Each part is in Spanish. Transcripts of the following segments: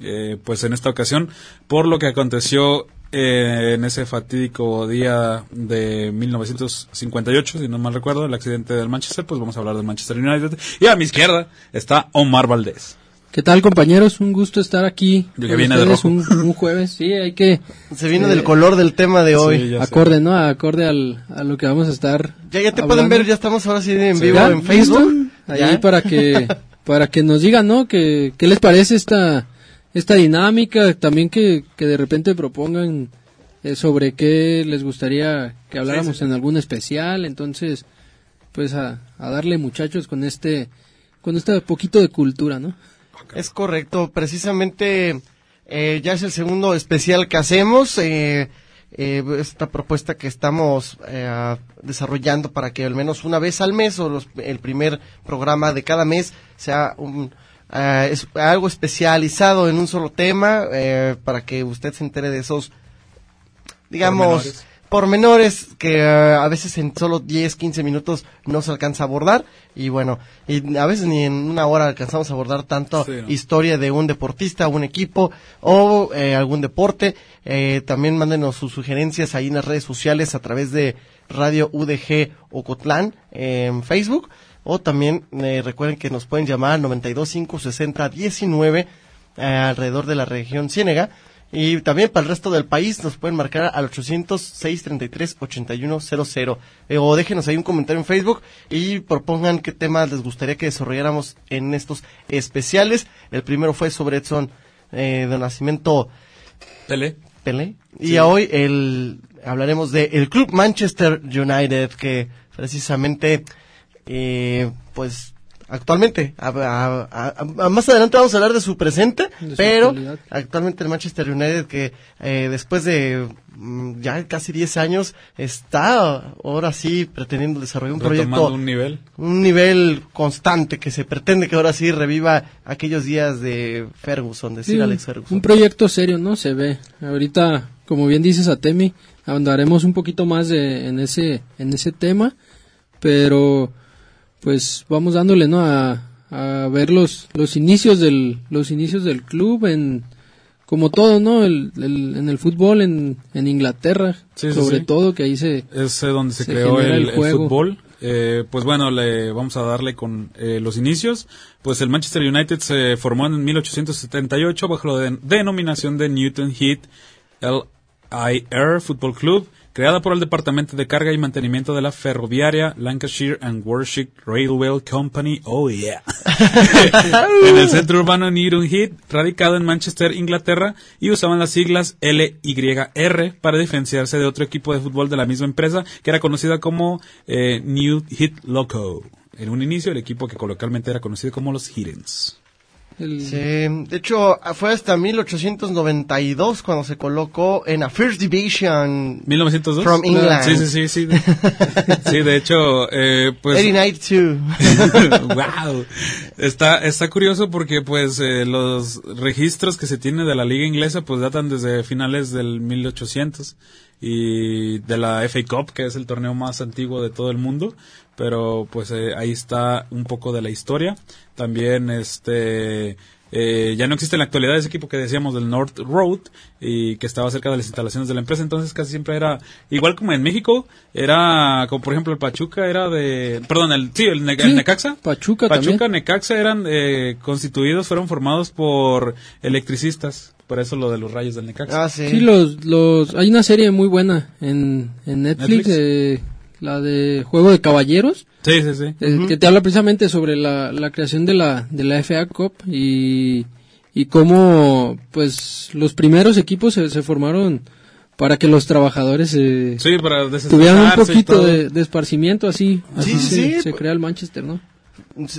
eh, pues en esta ocasión, por lo que aconteció eh, en ese fatídico día de 1958, si no mal recuerdo, el accidente del Manchester, pues vamos a hablar del Manchester United. Y a mi izquierda está Omar Valdés. ¿Qué tal compañeros? Un gusto estar aquí. Yo que viene de rojo. Un, un, jueves, sí, hay que... Se viene del color del tema de hoy. Sí, ya sé. Acorde, ¿no? Acorde al, a lo que vamos a estar Ya, ya te hablando. pueden ver, ya estamos ahora sí en vivo ¿ya? en Facebook. ¿Listo? Ahí Ya. para que para que nos digan, ¿no? Que, ¿Qué les parece esta esta dinámica? También que, que de repente propongan eh, sobre qué les gustaría que habláramos en algún especial. Entonces, pues a, a darle muchachos con este con este poquito de cultura, ¿no? Es correcto, precisamente eh, ya es el segundo especial que hacemos. eh, eh, esta propuesta que estamos eh, desarrollando para que al menos una vez al mes o los- el primer programa de cada mes sea un, eh, algo especializado en un solo tema eh, para que usted se entere de esos digamos. Pormenores que eh, a veces en solo 10, 15 minutos no se alcanza a abordar. Y bueno, y a veces ni en una hora alcanzamos a abordar tanto Sí, ¿no? historia de un deportista, un equipo o eh, algún deporte. Eh, también mándenos sus sugerencias ahí en las redes sociales a través de Radio UDG Ocotlán en Facebook. O también eh, recuerden que nos pueden llamar al 92 560 19 eh, alrededor de la región Ciénega. Y también para el resto del país nos pueden marcar al 800-633-8100. Eh, o déjenos ahí un comentario en Facebook y propongan qué temas les gustaría que desarrolláramos en estos especiales. El primero fue sobre Edson eh, de Nacimiento. Pelé. Y hoy el, hablaremos de el Club Manchester United, que precisamente, eh, pues, actualmente, a- a- a- a- más adelante vamos a hablar de su presente, De pero actualmente el Manchester United, que eh, después de mm, ya casi 10 años, está ahora sí pretendiendo desarrollar un Retomando proyecto un nivel. un nivel constante que se pretende que ahora sí reviva aquellos días de Ferguson, de Sir Sí, Alex un, Ferguson. un proyecto serio, ¿no? Se ve. Ahorita, como bien dices a Temi, andaremos un poquito más de, en ese en ese tema, pero pues vamos dándole, ¿no? A, a ver los los inicios del los inicios del club en como todo, ¿no? El, el- en el fútbol en, en Inglaterra, Sí, sobre sí. todo que ahí se Es eh, donde se, Se creó el, fútbol. Eh, pues bueno, le vamos a darle con eh, los inicios. Pues el Manchester United se formó en 1878 bajo la de- denominación de Newton Heath LIR Football Club, creada por el Departamento de Carga y Mantenimiento de la Ferroviaria Lancashire and Warwickshire Railway Company. Oh yeah. en el centro urbano Newton Heath, radicado en Manchester, Inglaterra, y usaban las siglas LYR para diferenciarse de otro equipo de fútbol de la misma empresa, que era conocida como eh, New Heath Loco. En un inicio, el equipo que coloquialmente era conocido como los Hiddens. El- Sí, de hecho fue hasta 1892 cuando se colocó en la First Division. ¿1902? From England. Sí, sí, sí. Sí, de, sí, de hecho, eh, pues... 89 wow. Está, está curioso porque pues eh, los registros que se tiene de la liga inglesa pues datan desde finales del 1800 y de la FA Cup que es el torneo más antiguo de todo el mundo pero pues eh, ahí está un poco de la historia también este eh, ya no existe en la actualidad ese equipo que decíamos del North Road y que estaba cerca de las instalaciones de la empresa, entonces casi siempre era igual como en México, era como por ejemplo el Pachuca era de, perdón, el sí, el, Ne- el Necaxa. Pachuca Pachuca, también. Necaxa eran eh, constituidos, fueron formados por electricistas, por eso lo de los rayos del Necaxa. Ah, sí. Sí, los, los, hay una serie muy buena en, en Netflix, Netflix. eh, la de Juego de Caballeros, Sí, sí, sí. eh, que te habla precisamente sobre la, la creación de la, de la FA Cup y, y cómo, pues, los primeros equipos se, se formaron para que los trabajadores eh, Sí, para tuvieran un poquito de, de esparcimiento, así, así Sí, se, sí, se crea el Manchester, ¿no?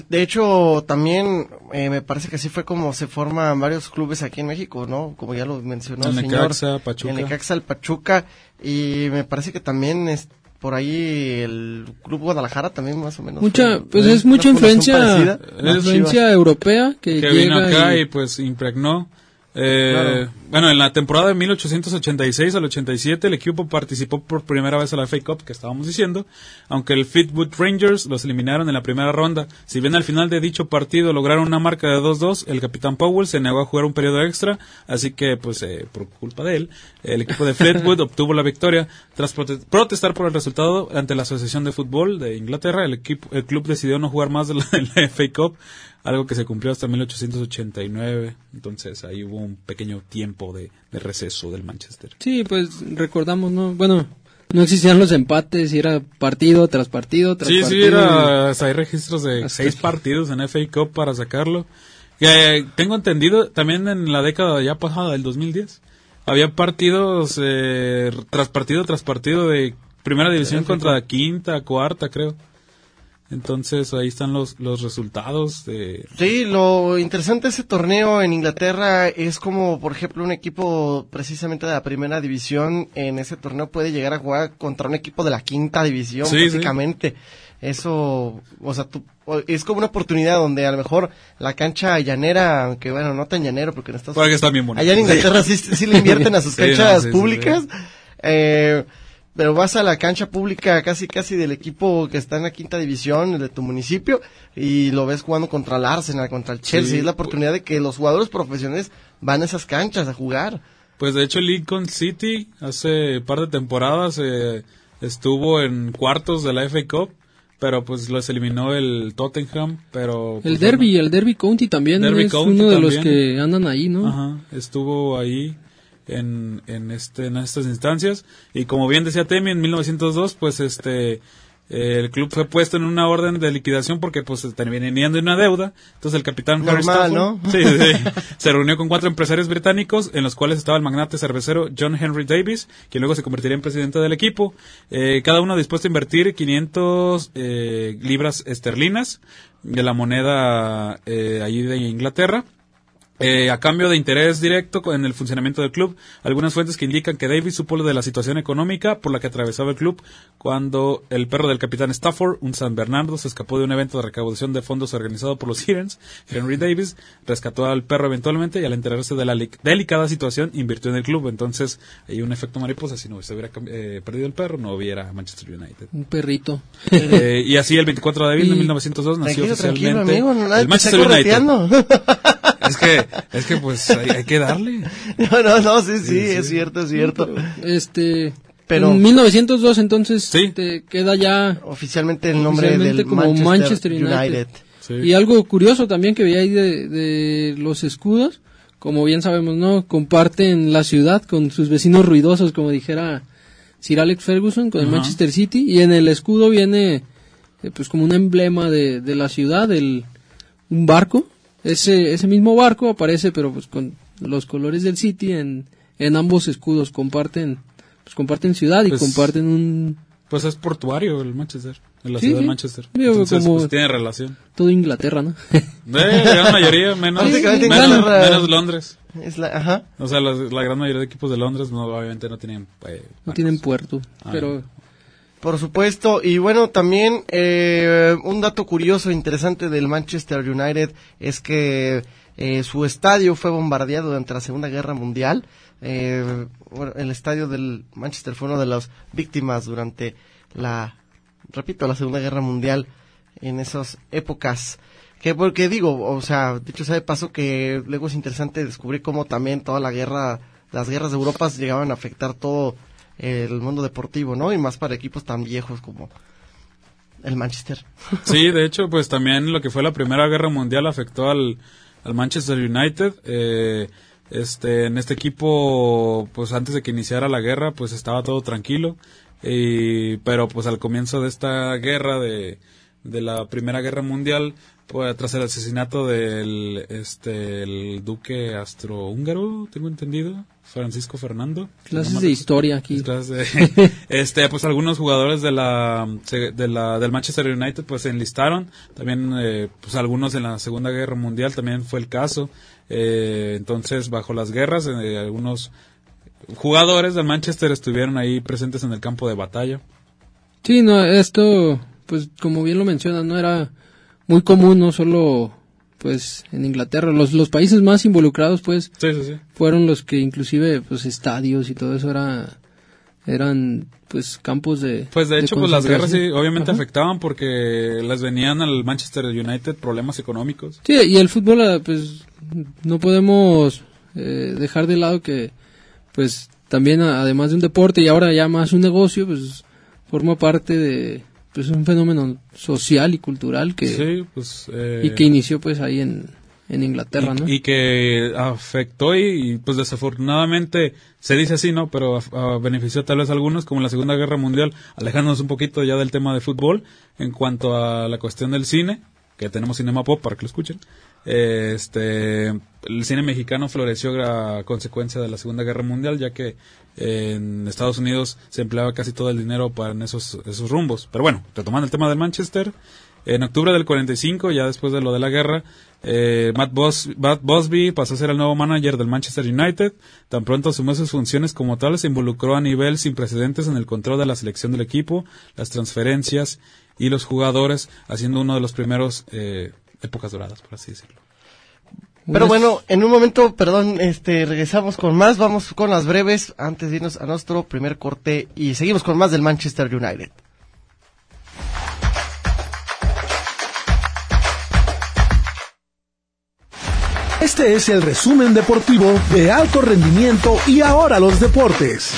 De hecho, también eh, me parece que así fue como se forman varios clubes aquí en México, ¿no? Como ya lo mencionó El el señor. Necaxa, Pachuca. El Necaxa, el Pachuca. Y me parece que también es por ahí el Club Guadalajara también más o menos. Mucha, fue- pues es mucha influencia, parecida. Influencia europea que, que vino llega acá y- y, pues impregnó Eh, Claro. Bueno, en la temporada de 1886 al 87 el equipo participó por primera vez a la FA Cup, que estábamos diciendo, aunque el Fleetwood Rangers los eliminaron en la primera ronda. Si bien al final de dicho partido lograron una marca de 2-2, el capitán Powell se negó a jugar un periodo extra, así que, pues, eh, por culpa de él, el equipo de Fleetwood obtuvo la victoria. Tras prote- protestar por el resultado ante la Asociación de Fútbol de Inglaterra, el, equipo, el club decidió no jugar más de la, de la FA Cup, algo que se cumplió hasta 1889. Entonces ahí hubo un pequeño tiempo de, de receso del Manchester. Sí, pues recordamos, ¿no? Bueno, no existían los empates y era partido tras partido tras Sí, sí, partido. era, hasta hay registros de Hasta seis partidos en FA Cup para sacarlo. Que, eh, tengo entendido también en la década ya pasada, del 2010, había partidos eh, tras partido tras partido de primera división contra quinta, cuarta, creo. Entonces ahí están los, los resultados de... Sí, lo interesante de ese torneo en Inglaterra es como, por ejemplo, un equipo precisamente de la primera división en ese torneo puede llegar a jugar contra un equipo de la quinta división, Sí, sí. básicamente. Eso, o sea, tú- es como una oportunidad donde a lo mejor la cancha llanera, aunque bueno, no tan llanero porque está bien bonito. Allá en Inglaterra sí, sí le invierten a sus canchas no, públicas. Eh, pero vas a la cancha pública casi casi del equipo que está en la quinta división de tu municipio y lo ves jugando contra el Arsenal, contra el Chelsea. Sí. Es la oportunidad de que los jugadores profesionales van a esas canchas a jugar. Pues de hecho Lincoln City hace par de temporadas eh, estuvo en cuartos de la FA Cup, pero pues los eliminó el Tottenham, pero... El pues, Derby, el Derby County también Derby es County uno de los que andan ahí, ¿no? Ajá, estuvo ahí en, en, este, en estas instancias. Y como bien decía Temi, en 1902, pues este, eh, el club fue puesto en una orden de liquidación porque pues venían de una deuda. Entonces el capitán Normal, ¿no? Sí, sí, sí. se reunió con cuatro empresarios británicos, en los cuales estaba el magnate cervecero John Henry Davis, que luego se convertiría en presidente del equipo. Eh, cada uno dispuesto a invertir 500 eh, libras esterlinas de la moneda eh, allí de Inglaterra. Eh, a cambio de interés directo en el funcionamiento del club, algunas fuentes que indican que Davis supo lo de la situación económica por la que atravesaba el club cuando el perro del capitán Stafford, un San Bernardo, se escapó de un evento de recaudación de fondos organizado por los Sirens. Henry Davis rescató al perro eventualmente y al enterarse de la li- delicada situación invirtió en el club. Entonces, hay un efecto mariposa. Si no se hubiera eh, perdido el perro, no hubiera Manchester United. Un perrito. Eh, y así el 24 de abril de Y- 1902 nació oficialmente amigo, el Manchester United. Es que, es que pues hay, hay que darle. no, no, no, sí, sí, es cierto, es cierto. Este, Pero- en 1902 entonces Sí. te queda ya Oficialmente el nombre Oficialmente del como Manchester, Manchester United. United. Sí. Y algo curioso también que veía ahí de, de los escudos, como bien sabemos, ¿no? Comparten la ciudad con sus vecinos ruidosos, como dijera Sir Alex Ferguson, con el. Manchester City, y en el escudo viene eh, pues como un emblema de, de la ciudad, el, un barco. Ese, ese mismo barco aparece, pero pues con los colores del City en, en ambos escudos, comparten, pues comparten ciudad y Pues- comparten un, Pues es portuario el Manchester, en la Sí, ciudad sí. de Manchester. Digo, Entonces, como- pues tiene relación. todo Inglaterra, ¿no? De la gran mayoría, menos, Básicamente menos, Inglaterra- menos Londres. Es la, ajá. O sea, la, la gran mayoría de equipos de Londres no, obviamente no tienen... eh, No tienen puerto, Ah. pero Por supuesto, y bueno, también eh, un dato curioso e interesante del Manchester United es que eh, su estadio fue bombardeado durante la Segunda Guerra Mundial. Eh, el estadio del Manchester fue una de las víctimas durante la, repito, la Segunda Guerra Mundial en esas épocas. Que porque digo, o sea, dicho sea de paso que luego es interesante descubrir cómo también toda la guerra, las guerras de Europa llegaban a afectar todo el mundo deportivo, ¿no? Y más para equipos tan viejos como el Manchester. Sí, de hecho, pues también lo que fue la Primera Guerra Mundial afectó al, al Manchester United. Eh, este, en este equipo, pues antes de que iniciara la guerra, pues estaba todo tranquilo. Y, pero pues al comienzo de esta guerra de, de la Primera Guerra Mundial, pues tras el asesinato del este el duque astrohúngaro, tengo entendido, Francisco Fernando. clases de historia aquí. Clases de- este, pues algunos jugadores de la, de la, del Manchester United pues se enlistaron. También, eh, pues algunos en la Segunda Guerra Mundial también fue el caso. Eh, entonces, bajo las guerras, eh, algunos jugadores del Manchester estuvieron ahí presentes en el campo de batalla. Sí, no, esto, pues como bien lo mencionas, no era muy común, no solo pues en Inglaterra los los países más involucrados pues Sí, sí, sí. fueron los que inclusive pues estadios y todo eso era eran pues campos de Pues de hecho, pues las guerras sí, obviamente Ajá. afectaban porque les venían al Manchester United problemas económicos. Sí, y el fútbol, ah, pues, no podemos eh, dejar de lado que, pues, también además de un deporte y ahora ya más un negocio, pues, forma parte de, pues, un fenómeno social y cultural que, Sí, pues... eh, y que inició, pues, ahí en, en Inglaterra, y, ¿no? y que afectó y, y, pues desafortunadamente se dice así, ¿no? Pero ah, benefició tal vez a algunos, como en la Segunda Guerra Mundial, alejándonos un poquito ya del tema de fútbol en cuanto a la cuestión del cine, que tenemos Cinema Pop para que lo escuchen. Este, el cine mexicano floreció a consecuencia de la Segunda Guerra Mundial, ya que en Estados Unidos se empleaba casi todo el dinero para en esos, esos rumbos. Pero bueno, retomando el tema del Manchester, en octubre del 45, ya después de lo de la guerra, eh, Matt, Bos Matt Busby pasó a ser el nuevo manager del Manchester United. Tan pronto asumió sus funciones como tal, se involucró a nivel sin precedentes en el control de la selección del equipo, las transferencias y los jugadores, haciendo uno de los primeros eh, épocas doradas, por así decirlo. Pero Unas- bueno, en un momento, perdón, este, regresamos con más, vamos con las breves antes de irnos a nuestro primer corte y seguimos con más del Manchester United. Este es el resumen deportivo de alto rendimiento y ahora los deportes.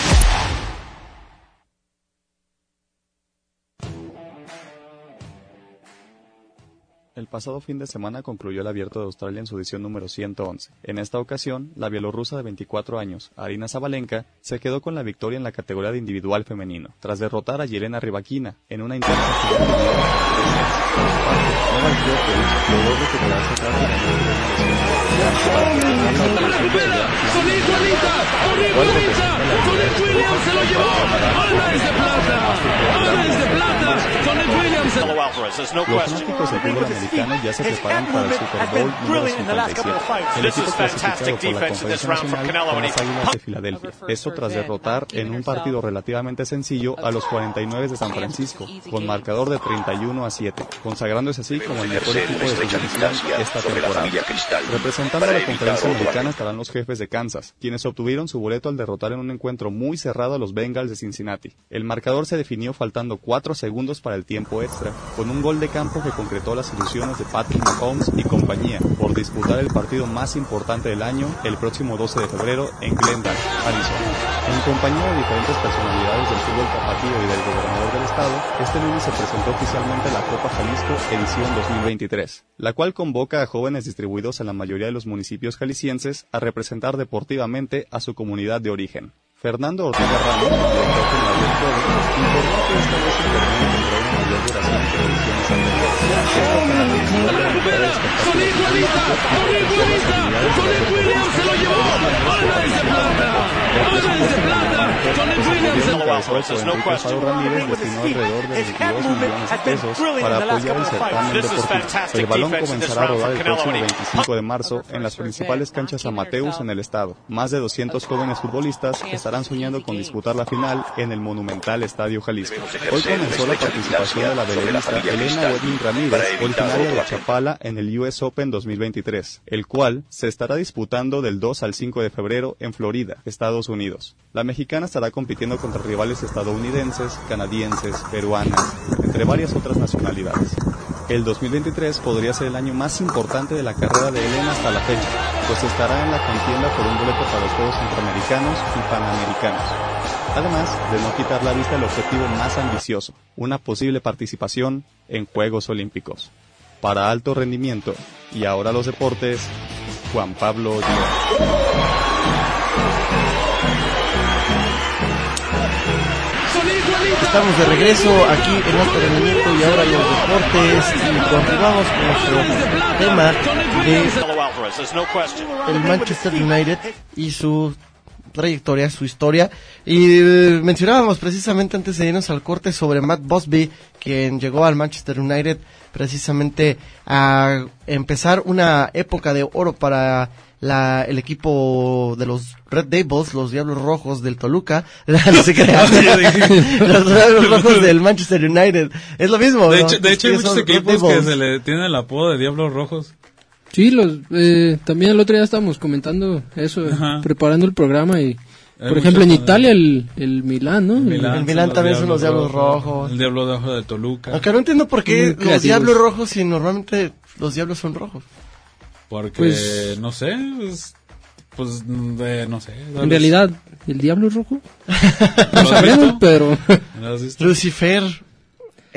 El pasado fin de semana concluyó el Abierto de Australia en su edición número 111. En esta ocasión, la bielorrusa de 24 años, Arina Zabalenka, se quedó con la victoria en la categoría de individual femenino, tras derrotar a Yelena Rybakina en una intensa final la lesión de primera Los fanáticos del fútbol americano ya se preparan para el Super Bowl número 57. El equipo clasificado por la Conferencia Nacional son las Águilas de Filadelfia. Esto tras derrotar en un partido relativamente sencillo a los 49 de San Francisco, con marcador de 31 a 7, consagrándose así como el mejor equipo de su esta temporada. Representando a la conferencia americana estarán los jefes de Kansas, quienes obtuvieron su boleto al derrotar en un encuentro muy cerrado a los Bengals de Cincinnati. El marcador se definió faltando 4 segundos para el tiempo extra, con un gol de campo que concretó las ilusiones de Patrick Mahomes y compañía por disputar el partido más importante del año el próximo 12 de febrero en Glendale, Arizona. En compañía de diferentes personalidades del fútbol tapatío y del gobernador del estado, este lunes se presentó oficialmente la Copa Jalisco edición 2023, la cual convoca a jóvenes distribuidos en la mayoría de los municipios jaliscienses a representar deportivamente a su comunidad de origen. Fernando Ortega Ramos, director general del juego, informó que esta vez una mayor duración Esto con de aumentar el espectáculo futbolístico y potenciar las habilidades de destinó alrededor de 22 millones de pesos para apoyar el balón comenzará a rodar el próximo 25 de marzo en las principales canchas amateurs en el estado. Más de 200 jóvenes futbolistas estarán soñando con disputar la final en el monumental Estadio Jalisco. Hoy comenzó la participación de la velerista Elena Wedin Ramírez, originaria de Chapala, en el US Open 2023, el cual se estará disputando del 2 al 5 de febrero en Florida, Estados Unidos. La mexicana estará compitiendo contra rivales estadounidenses, canadienses, peruanas, entre varias otras nacionalidades. El 2023 podría ser el año más importante de la carrera de Elena hasta la fecha, pues estará en la contienda por un boleto para los Juegos Centroamericanos y Panamericanos. Además de no quitar la vista el objetivo más ambicioso, una posible participación en Juegos Olímpicos. Para alto rendimiento y ahora los deportes, Juan Pablo Díaz. Estamos de regreso aquí en Alto Rendimiento y ahora los deportes y continuamos con nuestro tema de el Manchester United y su trayectoria, su historia. Y eh, mencionábamos precisamente antes de irnos al corte sobre Matt Busby, quien llegó al Manchester United precisamente a empezar una época de oro para la, el equipo de los Red Devils, los Diablos Rojos del Toluca, no se crean. los Diablos Rojos del Manchester United. Es lo mismo. De ¿no? hecho, de hecho hay muchos equipos que se le tienen el apodo de Diablos Rojos. Sí, los, eh, también el otro día estábamos comentando eso, Ajá. preparando el programa y, Hay por ejemplo, en Italia el, el Milán, ¿no? El Milán, El Milán también son los Diablos Rojos. El Diablo Rojo de Toluca. Aunque no entiendo por Muy qué los diablos rojos si normalmente los diablos son rojos. Porque, Pues- no sé, pues, pues, de- no sé. En realidad, ¿el diablo es rojo? ¿Lo No visto? pero... Lucifer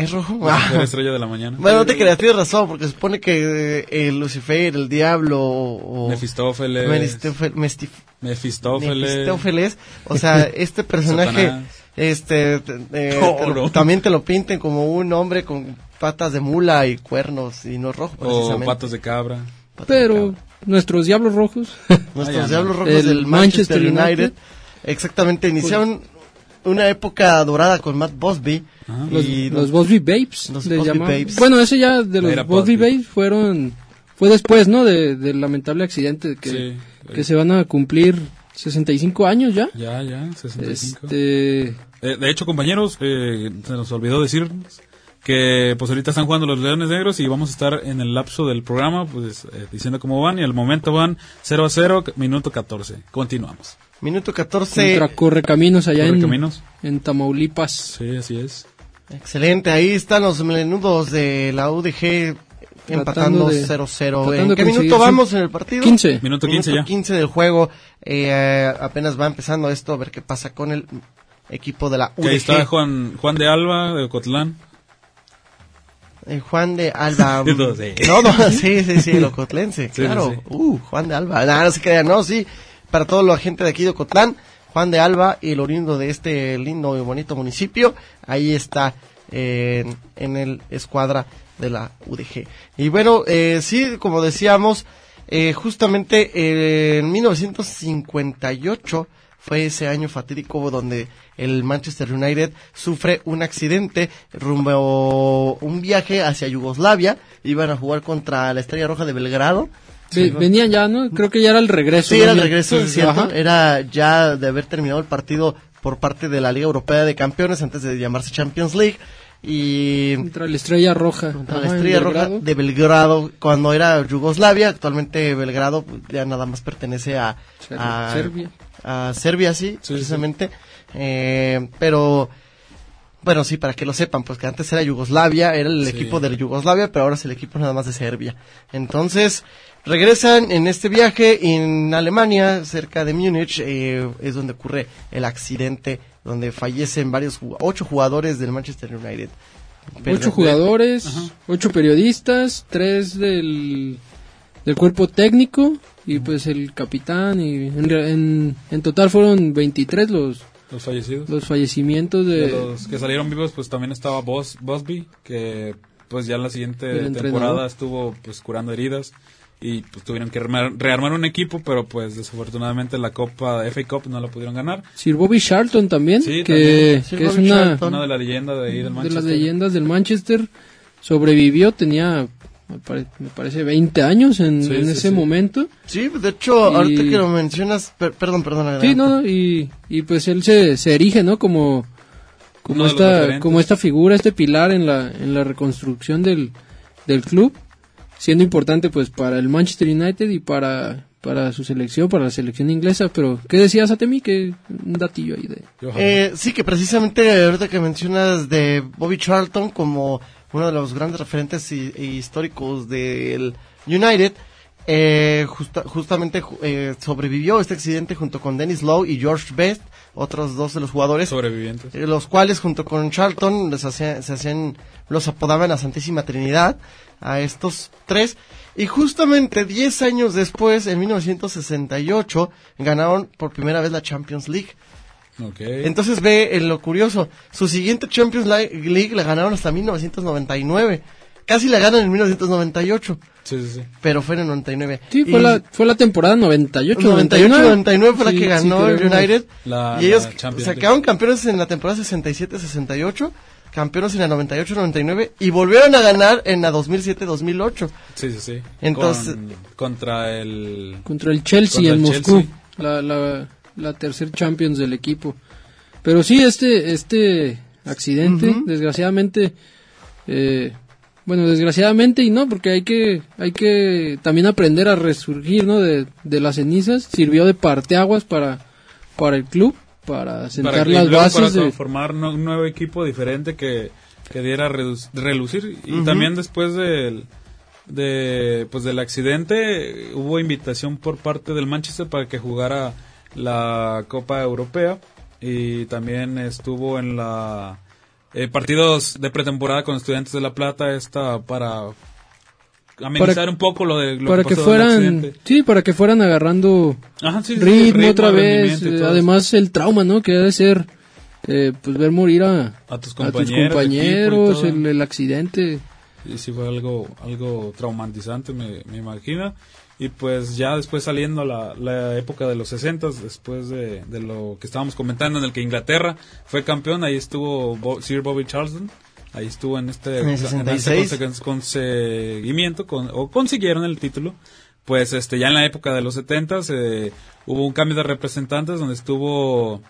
es rojo. Ah. estrella de la mañana. Bueno, no te creas, tienes razón, porque se supone que eh, el Lucifer, el diablo o... Mefistófeles. Mefistófeles- Mestif- Mefistófeles. Mefistófeles, o sea, este personaje, este, te- eh, Oh, te lo- no. también te lo pinten como un hombre con patas de mula y cuernos y no rojo O precisamente. patas de cabra. Patas de Pero cabra. nuestros diablos rojos... Nuestros Ah, no. diablos rojos El del Manchester, Manchester United, United. exactamente, iniciaron una época dorada con Matt Busby Ajá. Los, y los Bosby Babes. los llamaban. Babes. Bueno, ese ya de los Era Bosby. Babes fueron... Fue después, ¿no? De, del lamentable accidente que, Sí. que se van a cumplir 65 años ya. Ya, ya, 65. Este... Eh, de hecho, compañeros, eh, se nos olvidó decirnos que pues ahorita están jugando los Leones Negros y vamos a estar en el lapso del programa pues eh, diciendo cómo van y al momento van 0 a 0, minuto 14. Continuamos. Minuto 14, Contra Correcaminos allá en, Correcaminos. en Tamaulipas. Sí, así es. excelente, ahí están los melenudos de la UDG empatando de- 0-0. tratando ¿En qué minuto vamos en el partido? 15. Minuto 15 ya. 15 del juego, eh, apenas va empezando esto, a ver qué pasa con el equipo de la Que ahí está UDG. Juan, Juan de Alba de Ocotlán. Eh, Juan de Alba. No, sí. No, sí, sí, sí, el ocotlense, Sí, claro. sí, sí. Uh, Juan de Alba. No, no se crean, no, sí. Para toda la gente de aquí de Ocotlán, Juan de Alba y el oriundo de este lindo y bonito municipio, ahí está en, el escuadra de la UDG. Y bueno, eh, sí, como decíamos, eh, justamente eh, en 1958 fue ese año fatídico donde el Manchester United sufre un accidente rumbo un viaje hacia Yugoslavia. Iban a jugar contra la Estrella Roja de Belgrado. Ve- venían ya, ¿no? Creo que ya era el regreso. Sí, era el regreso, Sí, es cierto. ajá. Era ya de haber terminado el partido por parte de la Liga Europea de Campeones antes de llamarse Champions League. Y Contra la Estrella Roja. contra Ajá, la Estrella Roja Belgrado. de Belgrado, cuando era Yugoslavia, actualmente Belgrado pues, ya nada más pertenece a, Ser- a Serbia. a Serbia, sí, Sí, precisamente. Eh, pero, bueno, sí, para que lo sepan, pues que antes era Yugoslavia, era el Sí. equipo de Yugoslavia, pero ahora es el equipo nada más de Serbia. Entonces, regresan en este viaje en Alemania, cerca de Múnich, eh, es donde ocurre el accidente, donde fallecen varios, ocho jugadores del Manchester United. Pero- Ocho jugadores, Ajá. ocho periodistas, tres del, del cuerpo técnico y pues el capitán. y en, en total fueron 23 los, Los fallecidos. los fallecimientos de... De los que salieron vivos, pues también estaba Bos, Bosby, que pues ya la siguiente temporada estuvo pues curando heridas y pues tuvieron que rearmar, rearmar un equipo, pero pues desafortunadamente la Copa FA Cup no la pudieron ganar. Sir Bobby Charlton también, Sí, que, también. Que es una. Una de las leyendas de ahí del de Manchester. las leyendas del Manchester. Sobrevivió, tenía me, pare- me parece 20 años en, Sí, en sí, ese sí. momento. Sí, de hecho, Y- ahorita que lo mencionas, per- perdón, perdón. Sí, no, no, y, y pues él se, se erige, ¿no? Como, como esta, como esta figura, este pilar en la, en la reconstrucción del, del club, siendo importante pues para el Manchester United y para, para su selección, para la selección inglesa. Pero, ¿qué decías, Atemi? Que un datillo ahí de... Eh, sí, que precisamente ahorita que mencionas de Bobby Charlton como uno de los grandes referentes y, y históricos del United, eh, justa- justamente ju- eh, sobrevivió este accidente junto con Dennis Lowe y George Best, otros dos de los jugadores, Sobrevivientes. eh, los cuales junto con Charlton les hacían, se hacían, los apodaban la Santísima Trinidad a estos tres. Y justamente 10 años después, en 1968, ganaron por primera vez la Champions League. Ok. Entonces ve en lo curioso, su siguiente Champions League la ganaron hasta 1999. Casi la ganan en 1998, sí, sí, sí. pero fue en el 99. Sí, fue, Y la, fue la temporada 98, 98, 99 fue la que sí, ganó el. United. La- y ellos la se quedaron campeones en la temporada 67-68, campeones en la 98-99 y volvieron a ganar en la 2007-2008. Sí, sí, sí. Entonces- Con- contra el... contra el Chelsea Contra en el Moscú, Chelsea. la, la, la tercer Champions del equipo. Pero sí, este, este accidente, desgraciadamente, eh, bueno, desgraciadamente y no, porque hay que, hay que también aprender a resurgir, ¿no? De, de las cenizas. Sirvió de parteaguas para, para el club, para sentar Para las bases para de, formar no- un nuevo equipo diferente que, que diera relucir y también después del de pues del accidente hubo invitación por parte del Manchester para que jugara la Copa Europea y también estuvo en la eh, partidos de pretemporada con estudiantes de La Plata esta para amenizar Para- un poco lo de lo para que pasó fueran, sí, para que fueran agarrando Ajá, sí, sí, ritmo, otra vez. eh, además el trauma, ¿no? Que debe ser, eh, pues ver morir a, a tus a compañeros, tus el, el accidente. Y sí fue algo, algo traumatizante, me, me imagino. Y pues ya después saliendo la, la época de los 60, después de, de lo que estábamos comentando, en el que Inglaterra fue campeón, ahí estuvo Bo- Sir Bobby Charlton, ahí estuvo en este, En en este 66. conse- conseguimiento, con, o consiguieron el título. Pues este ya en la época de los 70 eh, hubo un cambio de representantes donde estuvo,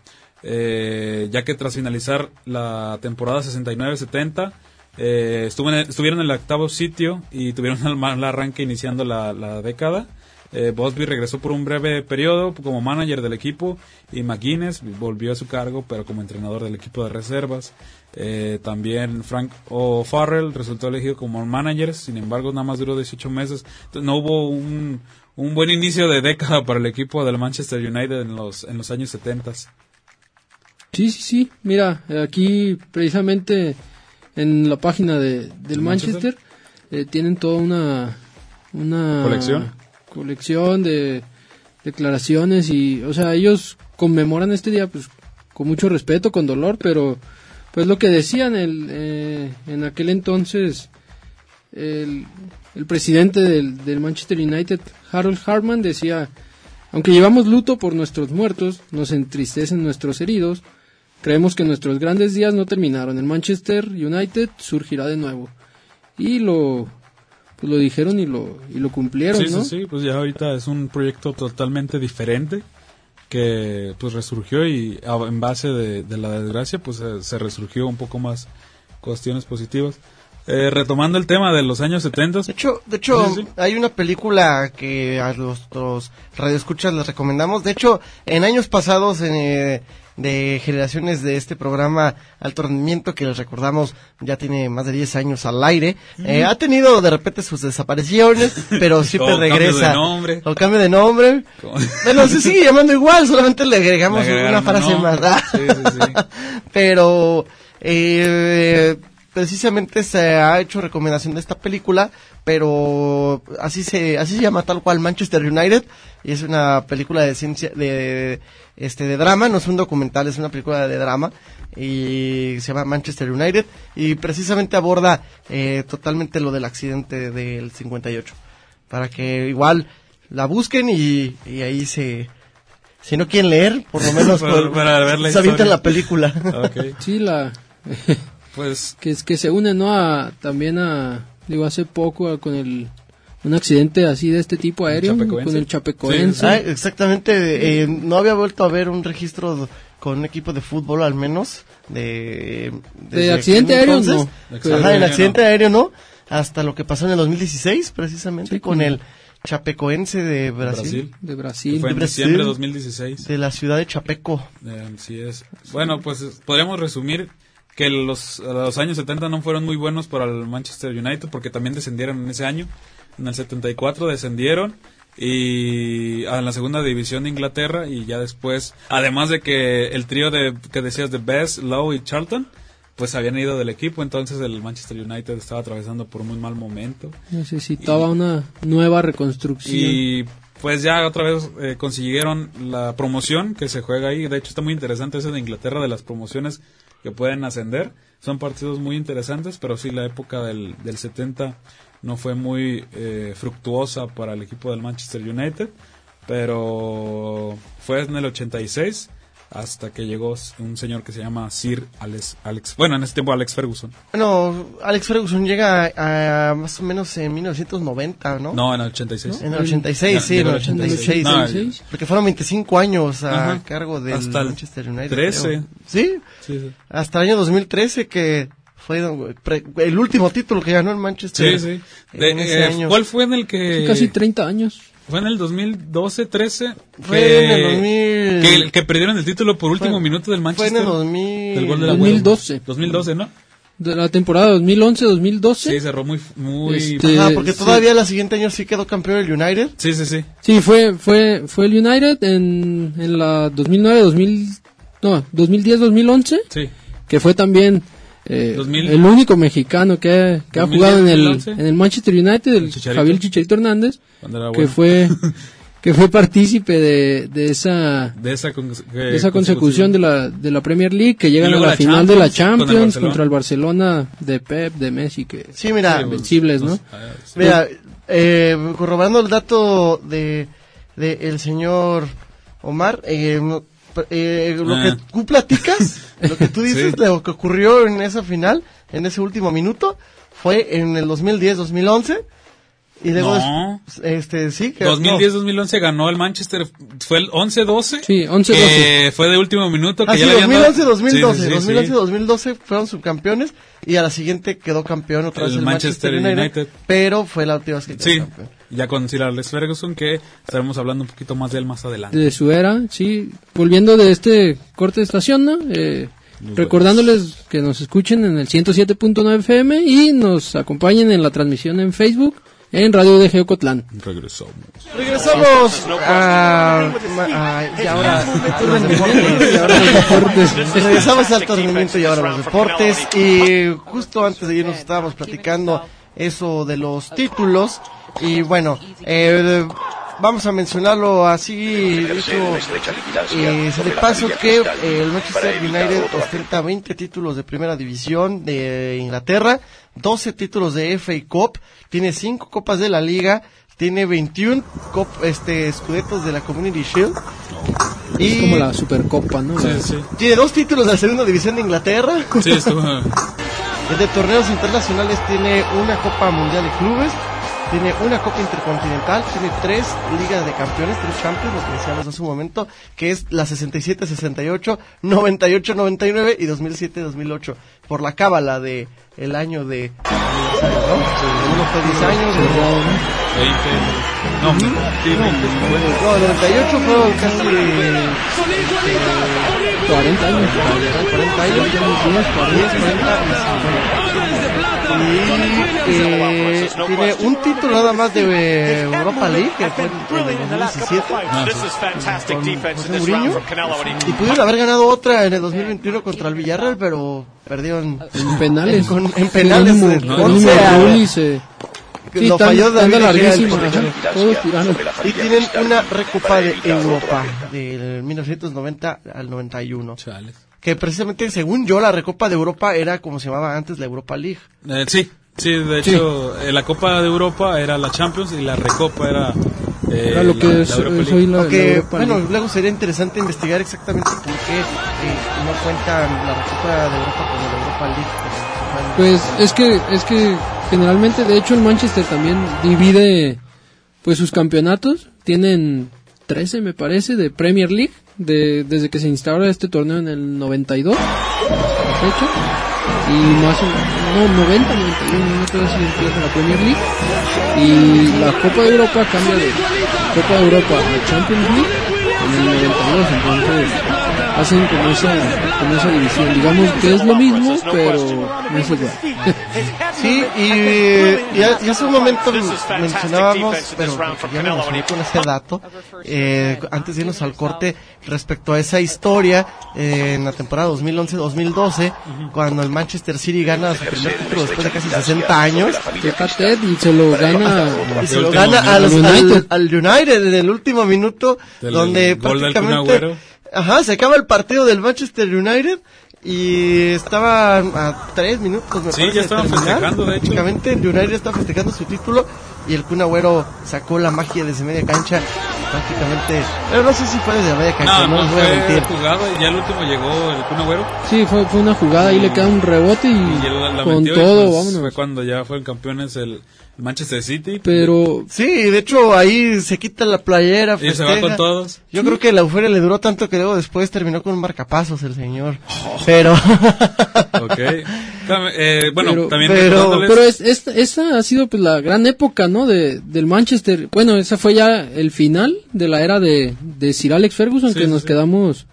eh, ya que tras finalizar la temporada 69-70, eh, estuvo en el- estuvieron en el octavo sitio y tuvieron un mal arranque iniciando la, década. Eh, Bosby regresó por un breve periodo como manager del equipo y McGuinness volvió a su cargo, pero como entrenador del equipo de reservas. Eh, también Frank O'Farrell resultó elegido como manager, sin embargo, nada más duró 18 meses. No hubo un, un buen inicio de década para el equipo del Manchester United en los, en los años 70. Sí, sí, sí. Mira, aquí precisamente en la página de, del ¿Del Manchester, eh, tienen toda una, una ¿Colección? colección de declaraciones y, o sea, ellos conmemoran este día pues con mucho respeto, con dolor, pero pues lo que decían el, eh, en aquel entonces el, el presidente del, del Manchester United, Harold Hartman, decía, aunque llevamos luto por nuestros muertos, nos entristecen nuestros heridos, creemos que nuestros grandes días no terminaron. El Manchester United surgirá de nuevo. Y lo, pues lo dijeron y lo, y lo cumplieron, Sí, ¿no? sí, sí, pues ya ahorita es un proyecto totalmente diferente que pues resurgió y a- en base de, de la desgracia pues se, se resurgió un poco más cuestiones positivas. Eh, retomando el tema de los años 70, De hecho, de hecho Sí, hay una película que a nuestros radioescuchas les recomendamos. De hecho, en años pasados eh, de generaciones de este programa Alto Rendimiento, que les recordamos ya tiene más de 10 años al aire, eh, ha tenido de repente sus desapariciones, pero siempre O cambio regresa. de nombre. O cambio de nombre. Como- Bueno, se sigue llamando igual, solamente le agregamos Le agregaron una frase más. Sí, sí, sí. Pero eh, precisamente se ha hecho recomendación de esta película, pero así se así se llama tal cual Manchester United y es una película de ciencia de este de drama, no es un documental, es una película de drama y se llama Manchester United y precisamente aborda eh, totalmente lo del accidente del 58 para que igual la busquen y, y ahí se si no quieren leer, por lo menos Para- por- para ver la se avientan historia. la película. Sí, la, pues que, es- que se une, ¿no? A, también a, digo, hace poco a- con el, un accidente así de este tipo aéreo, con el Chapecoense. Ah, exactamente. eh, no había vuelto a ver un registro con un equipo de fútbol, al menos. De, de accidente aéreo entonces. no. Exacto. Ajá, el no. accidente aéreo no. Hasta lo que pasó en el 2016, precisamente, Sí, con con- el Chapecoense de Brasil. Brasil. De que Brasil. fue en de diciembre de Brasil. 2016. De la ciudad de Chapeco. Eh, Así es. Bueno, pues es- podríamos resumir que los, los años 70 no fueron muy buenos para el Manchester United porque también descendieron en ese año. En el 74 descendieron y a la segunda división de Inglaterra y ya después, además de que el trío de que decías de Best, Lowe y Charlton, pues habían ido del equipo, entonces el Manchester United estaba atravesando por un muy mal momento. Necesitaba una nueva reconstrucción. Y pues ya otra vez eh, consiguieron la promoción que se juega ahí. De hecho está muy interesante ese de Inglaterra de las promociones que pueden ascender. Son partidos muy interesantes, pero sí la época del, del 70 no fue muy eh, fructuosa para el equipo del Manchester United. Pero fue en el 86 hasta que llegó un señor que se llama Sir Alex, Alex bueno, en ese tiempo Alex Ferguson. Bueno, Alex Ferguson llega a, a más o menos en 1990, ¿no? No, en el 86. En el 86, Ya, sí, en el el 86. No, 86. Porque fueron 25 años a Ajá. cargo del Hasta el Manchester United. 13. creo. Sí, Sí, sí. hasta el año 2013 que fue pre- el último título que ganó el Manchester. Sí, sí. De- En ese eh, año. ¿Cuál fue en el que...? Casi 30 años. Fue en el 2012, 13. Fue que, en el 2000. Que, que perdieron el título por último Fue- minuto del Fue Manchester. en el 2000. del gol del 2012. Agüero. 2012, ¿no? De la temporada 2011-2012. Sí, cerró muy... muy Este, Ah, porque sí. todavía la siguiente año sí quedó campeón el United. Sí, sí, sí. Sí, fue, fue, fue el United en, en la 2009-2000, no, 2010-2011, Sí. que fue también eh, 2000. el único mexicano que ha, que ha 2010, jugado en el, 2011. en el Manchester United, el, Chicharito. Javier Chicharito Hernández, que fue, que fue partícipe de, de esa, De esa, con- de esa consecución de la, de la Premier League, que llegan a la, la final de la Champions con el contra el Barcelona de Pep, de Messi, que Sí, mira. Invencibles, ¿no? pues, sí. Mira, eh, corroborando el dato de, de el señor Omar, eh, no- eh, lo Ah. que tú platicas, lo que tú dices, Sí. lo que ocurrió en esa final, en ese último minuto, fue en el 2010-2011. Y luego, No. este, sí, que 2010-2011 ganó el Manchester, fue el 11-12. Sí, 11-12. que fue de último minuto. Que Ah, ya sí, le habían dado- 2011-2012. Sí, sí, sí, 2011-2012 fueron subcampeones y a la siguiente quedó campeón otra vez El el Manchester, Manchester United, United. pero fue la última vez que quedó Sí, campeón. Ya con Sir Alex Ferguson, que estaremos hablando un poquito más de él más adelante. de su era, sí. Volviendo de este corte de estación, ¿no? Eh, recordándoles que nos escuchen en el 107.9 FM y nos acompañen en la transmisión en Facebook en Radio de Geocotlán. Regresamos. Regresamos a, a- y ahora a los deportes. Y ahora los deportes. Regresamos al rendimiento y ahora los deportes. Y justo antes de irnos estábamos platicando eso de los títulos. Y bueno, eh, vamos a mencionarlo así, dicho, eh, de paso que eh, el Manchester United ostenta 20 títulos de primera división de Inglaterra, 12 títulos de FA Cup, tiene 5 copas de la liga, tiene 21 cop, este, escudetos de la Community Shield. Es Y como la Supercopa, ¿no? Sí, La- sí. tiene dos títulos de la segunda división de Inglaterra. Sí, estuvo. De torneos internacionales tiene una Copa Mundial de Clubes, tiene una Copa Intercontinental, tiene tres Ligas de Campeones, tres Champions, lo que decíamos hace un momento, que es la 67-68, 98-99 y 2007-2008, por la cábala de el año de aniversario, ¿no? Uno fue 10 años, otro- 20. No, sí, 20. no, el 98 fueron casi 40 años. 40 años, 10, 40, y eh, tiene un título nada más de eh, Europa League, que fue en el 2017, con José Mourinho, y pudieron haber ganado otra en el 2021 contra el Villarreal, pero perdieron En penales. Con- en penales, Sí, lo falló David tiraron. Y tienen una recopa de Europa del 1990 al 91. Chales. Que precisamente, según yo, la recopa de Europa era como se llamaba antes la Europa League. Eh, sí, sí, de hecho, eh, la Copa de Europa era la Champions y la Recopa era. eh, Era lo la- que la es, hoy la, la Aunque, Europa bueno, League. luego sería interesante investigar exactamente por qué eh, no cuentan la recopa de Europa como la Europa League. Pues es que es que generalmente, de hecho, el Manchester también divide pues sus campeonatos. Tienen 13, me parece, de Premier League de, desde que se instaura este torneo en el 92 hasta la fecha. Y más o no, 90, 91, no sé si empieza la Premier League. Y la Copa de Europa cambia de Copa de Europa a Champions League en el 92, entonces hacen como esa, como esa división. Digamos que es lo mismo, pero no es igual. Sí, y, y, ha- y hace un momento mencionábamos, pero ya me emocioné con ese dato, eh, antes de irnos al corte, respecto a esa historia eh, en la temporada 2011-2012, cuando el Manchester City gana su primer título después de casi 60 años, y se lo gana y se lo gana al, al, United. al United en el último minuto, donde prácticamente. Ajá, se acaba el partido del Manchester United y estaban a tres minutos, me Sí, parece, ya de estaban festejando, de hecho. Prácticamente el United está festejando su título y el Kun Agüero sacó la magia desde media cancha, prácticamente, pero no sé si fue desde media cancha, No, no, no, les voy a fue mentir. jugada y ya el último llegó el Kun Agüero Sí, fue, fue una jugada, ahí le queda un rebote y, y él la con metió y, todo, pues, vámonos. Fue cuando ya fueron campeones el Manchester City. Pero Sí, de hecho ahí se quita la playera. Y se va con todos. Yo creo que la euforia le duró tanto que luego después terminó con un marcapasos el señor. Pero Ok. Eh, bueno, Pero- también pero- recordándoles- Pero es, es- esa ha sido pues la gran época, ¿no? De, del Manchester. Bueno, esa fue ya el final de la era de, de Sir Alex Ferguson, Sí, que sí, nos sí. quedamos.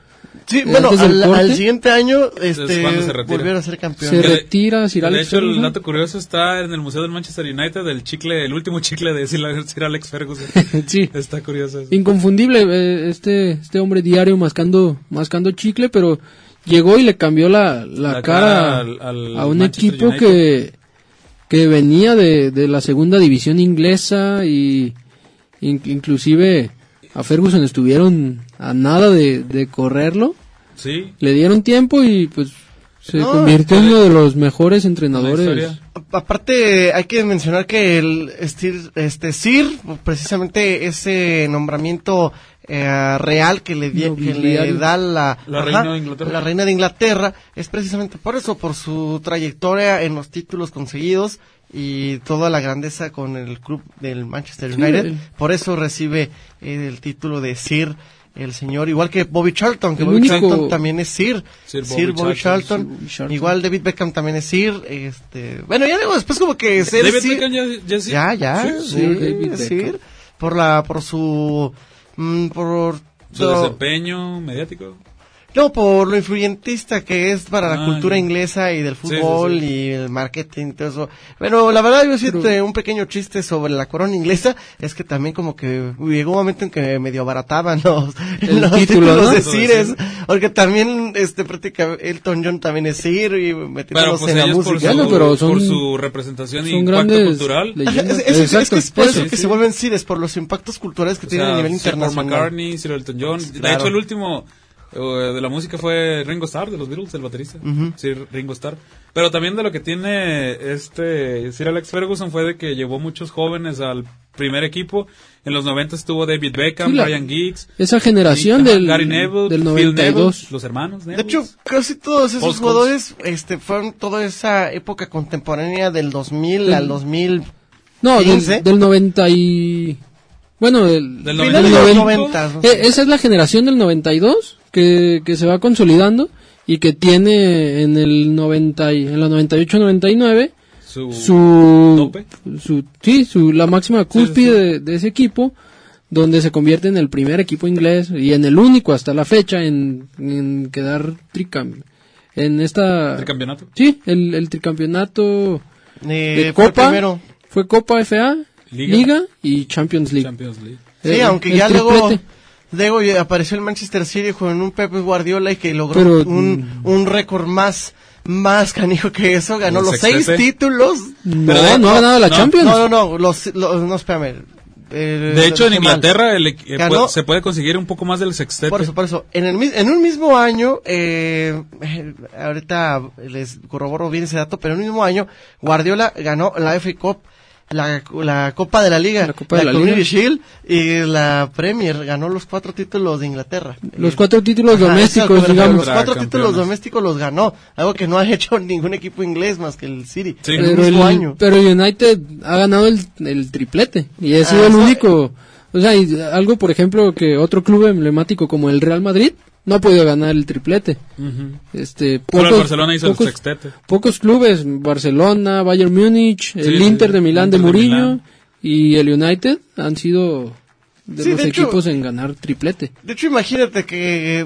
Sí, bueno, al, corte. al siguiente año este, cuando se retira. volvieron a ser campeón. Se de- retira Sir De Alex hecho, el dato curioso está en el Museo del Manchester United, el chicle, el último chicle de Sir Alex Ferguson. sí. está curioso. eso. Inconfundible eh, este, este hombre diario mascando, mascando chicle, pero llegó y le cambió la, la, La cara, cara al- al a un Manchester equipo United. que, que venía de, de la segunda división inglesa y in- inclusive a Ferguson estuvieron a nada de, de correrlo. Sí. Le dieron tiempo y pues se No, convirtió en este- uno de los mejores entrenadores. Aparte, hay que mencionar que el Sir, este Sir, precisamente ese nombramiento eh, real que le, di- que le da la, La reina de Inglaterra. la reina de Inglaterra, es precisamente por eso, por su trayectoria en los títulos conseguidos y toda la grandeza con el club del Manchester United. Por eso recibe eh, el título de Sir. El señor, igual que Bobby Charlton, que El Bobby único- Charlton también es Sir. Sir Sir Bobby Charlton, Charlton. Sir Bobby Charlton. Igual David Beckham también es Sir. Este, bueno, ya luego después como que ser David Sir- Beckham ya, ya sí. ya, ya, David sí, Beckham. por la, por su, mm, por, Su desempeño mediático. No, por lo influyentista que es para la Ah, cultura ya. inglesa y del sí, fútbol sí. y el marketing y todo eso. Pero la verdad yo siento un pequeño chiste sobre la corona inglesa, es que también como que llegó un momento en que medio abarataban los, El los título, títulos ¿no? de de Sir. porque también este prácticamente Elton John también es Sir y Pero metiéndonos pues en la ellos por música. su, pero son- por su representación y son impacto grandes cultural. Leyendas. es, es- es- es Exacto, que es por eso que se vuelven Sires, por los impactos culturales que O tienen sea, a nivel Sir Paul internacional. McCartney, Sir Elton John. De Claro. hecho, el último eh, de la música fue Ringo Starr, de los Beatles, el baterista. Sir Ringo Starr. Pero también de lo que tiene este Sir Alex Ferguson fue de que llevó muchos jóvenes al primer equipo. En los 90 estuvo David Beckham, Sí, la- Ryan Giggs. Esa generación Ajá, del, Gary Neville, del Phil 92. Neville, los hermanos De Neville. hecho, casi todos esos Scholes. jugadores este, fueron toda esa época contemporánea del 2000 Del- al 2000. No, 15. del, del 90 y... Bueno, del, Del Finales de 90. los 90. 90. Eh, esa es la generación del 92 que, que se va consolidando y que tiene en el 90 y, en la 98-99 Su, su, tope. su sí, su la máxima cúspide sí. De, de ese equipo donde se convierte en el primer equipo inglés y en el único hasta la fecha en, en quedar tricam en esta tricampeonato. sí el, el tricampeonato Eh, de fue Copa primero. fue Copa FA Liga. Liga, y Champions League Champions League. Sí, Eh, aunque el ya triplete. luego ya apareció el Manchester City con un Pepe Guardiola y que logró Pero, un, un récord más, más canijo que eso. Ganó los seis títulos. no de- no ha ganado la no, Champions No, no, no, los, los- no, espérame. Eh, De hecho, en. Inglaterra el eh, Ganó- puede- se puede conseguir un poco más del sextete. Por eso, por eso. En, el, mi- en un mismo año, eh, eh, ahorita les corroboro bien ese dato, pero en un mismo año, Guardiola ganó la FA Cup, la, la Copa de la Liga, La Copa de la Community Liga. Shield y la Premier. Ganó los cuatro títulos de Inglaterra. los Eh, cuatro títulos ajá, domésticos digamos Los cuatro Campeones. títulos domésticos los ganó, algo que no ha hecho ningún equipo inglés más que el City. Sí. en el pero el, año. pero United ha ganado el, el triplete y ha sido Ah, el eso- único o sea y algo por ejemplo que otro club emblemático como el Real Madrid no ha podido ganar el triplete este Solo el Barcelona hizo pocos, el sextete. pocos clubes Barcelona Bayern Múnich el Inter de Milán de Inter de Mourinho Milán. y el United han sido de Sí, los de hecho- equipos en ganar triplete De hecho, imagínate que,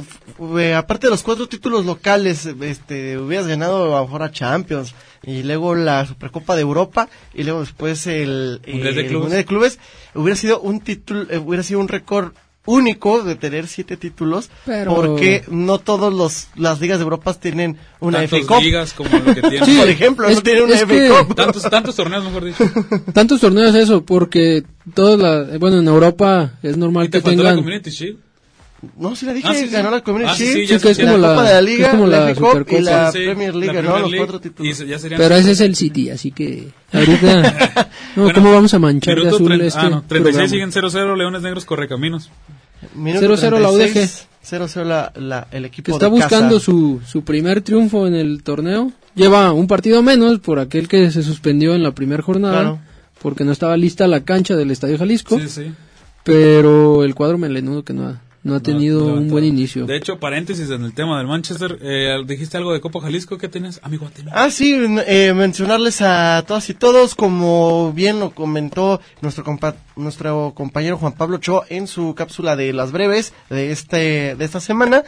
eh, aparte de los cuatro títulos locales, este, hubieras ganado a lo mejor a Champions, y luego la Supercopa de Europa, y luego después el, Mundial de el Clubes. Mundial de Clubes, hubiera sido un título, eh, hubiera sido un récord único de tener siete títulos, Pero- porque no todos los, las ligas de Europa tienen una Tantos FA Cup. ligas como lo que tiene. Sí, Por ejemplo, es- no tienen una FA Cup. Tantos, tantos torneos, mejor dicho. tantos torneos eso porque todas las bueno en Europa es normal Y te que faltó la tengan Community Shield. No, sí la dije, Ah, sí, sí. ganó la Community Ah, sí, Shield, sí, Sí, que es como la la- Copa de la es Liga, como la la Cup y la Sí, Premier League, la Premier los League, cuatro y títulos. serían Pero ese es el City, así que ahorita no, Bueno, ¿cómo vamos a manchar de azul tre- este ah, no, 36 programa? siguen 0-0, Leones Negros Correcaminos. Minuto 0-0 la 36, 0-0 la, la- el equipo que está de buscando casa. su, su primer triunfo en el torneo. Lleva un partido menos por aquel que se suspendió en la primera jornada, Claro. porque no estaba lista la cancha del Estadio Jalisco, Sí, sí. pero el cuadro melenudo que no ha, no ha tenido no un buen inicio. De hecho, paréntesis en el tema del Manchester, eh, dijiste algo de Copa Jalisco, ¿qué tienes? Amigo? Ah, sí, eh, mencionarles a todas y todos, como bien lo comentó nuestro compa- nuestro compañero Juan Pablo Cho en su cápsula de las breves de este de esta semana,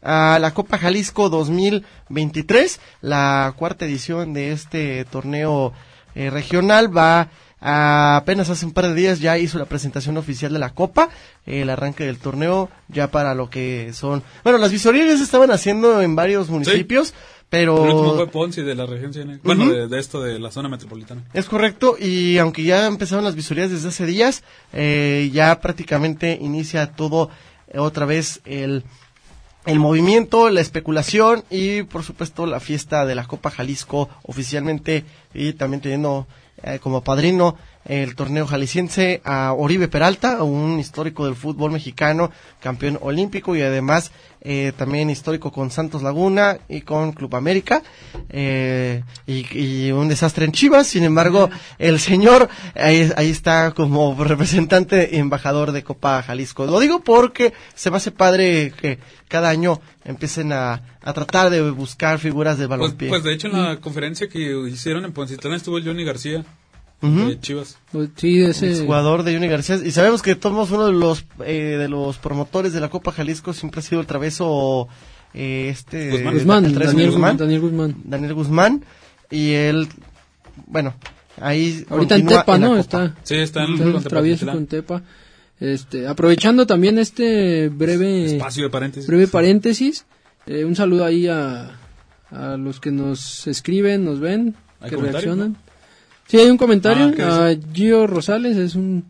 a la Copa Jalisco 2023, la cuarta edición de este torneo eh, regional va a- apenas hace un par de días ya hizo la presentación oficial de la Copa, el arranque del torneo ya para lo que son, bueno, las visorías ya se estaban haciendo en varios municipios, pero El último fue Ponce de la región. Bueno, de esto de la zona metropolitana. Es correcto, y aunque ya empezaron las visorías desde hace días, eh, ya prácticamente inicia todo eh, otra vez el, el movimiento, la especulación y por supuesto la fiesta de la Copa Jalisco oficialmente y también teniendo eh, como padrino el torneo jalisciense a Oribe Peralta, un histórico del fútbol mexicano, campeón olímpico y además eh, también histórico con Santos Laguna y con Club América eh, y, y un desastre en Chivas. Sin embargo, el señor ahí, ahí está como representante y embajador de Copa Jalisco. Lo digo porque se me hace padre que cada año empiecen a, a tratar de buscar figuras de Pues, balompié. pues de hecho en la conferencia que hicieron en Poncitlán estuvo Johnny García De Chivas. Pues Sí, ese, jugador de Johnny García y sabemos que todos uno de los eh, de los promotores de la Copa Jalisco siempre ha sido el traveso eh, este Guzmán. Guzmán, el traveso Daniel Guzmán, Daniel Guzmán. Daniel Guzmán y él bueno ahí Ahorita en Tepa, ¿no? Copa. Está, Sí, está en está el el contra travieso con Tepa. Este, aprovechando también este breve Espacio de paréntesis. breve paréntesis, eh, un saludo ahí a, a los que nos escriben, nos ven, ¿Hay que reaccionan. Sí, hay un comentario. Ah, ¿qué a Gio Rosales es un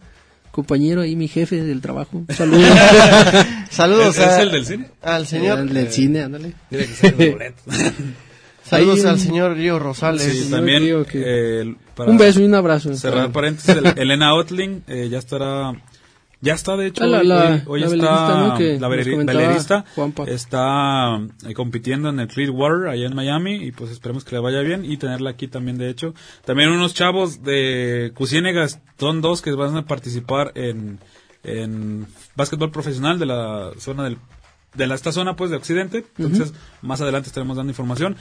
compañero ahí, mi jefe del trabajo. Un saludo. saludos ¿Es, el del cine? al señor El del cine, ándale. Dile que sea el boleto. saludos al señor Río Rosales Sí, también. Río que- eh, para Un beso y un abrazo. Cerrar paréntesis, el- Elena Otling eh, ya estará. Ya está, de hecho, Ah, la- hoy, la- hoy- hoy la está velerista, ¿no? que la velerista Juanpa. está eh, compitiendo en el Clearwater allá en Miami y pues esperemos que le vaya bien y tenerla aquí también de hecho. También unos chavos de Cusiénegas, son dos que van a participar en, en básquetbol profesional de la zona del de la, esta zona pues de Occidente, entonces más adelante estaremos dando información.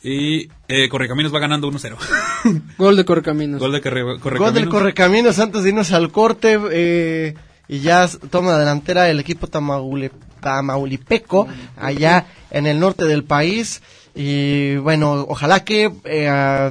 Y eh, Correcaminos va ganando 1-0. Gol de Correcaminos. Gol de Corre- Correcaminos. Gol del Correcaminos antes de irnos al corte eh, y ya toma la delantera el equipo tamaule- tamaulipeco allá en el norte del país. Y bueno, ojalá que eh,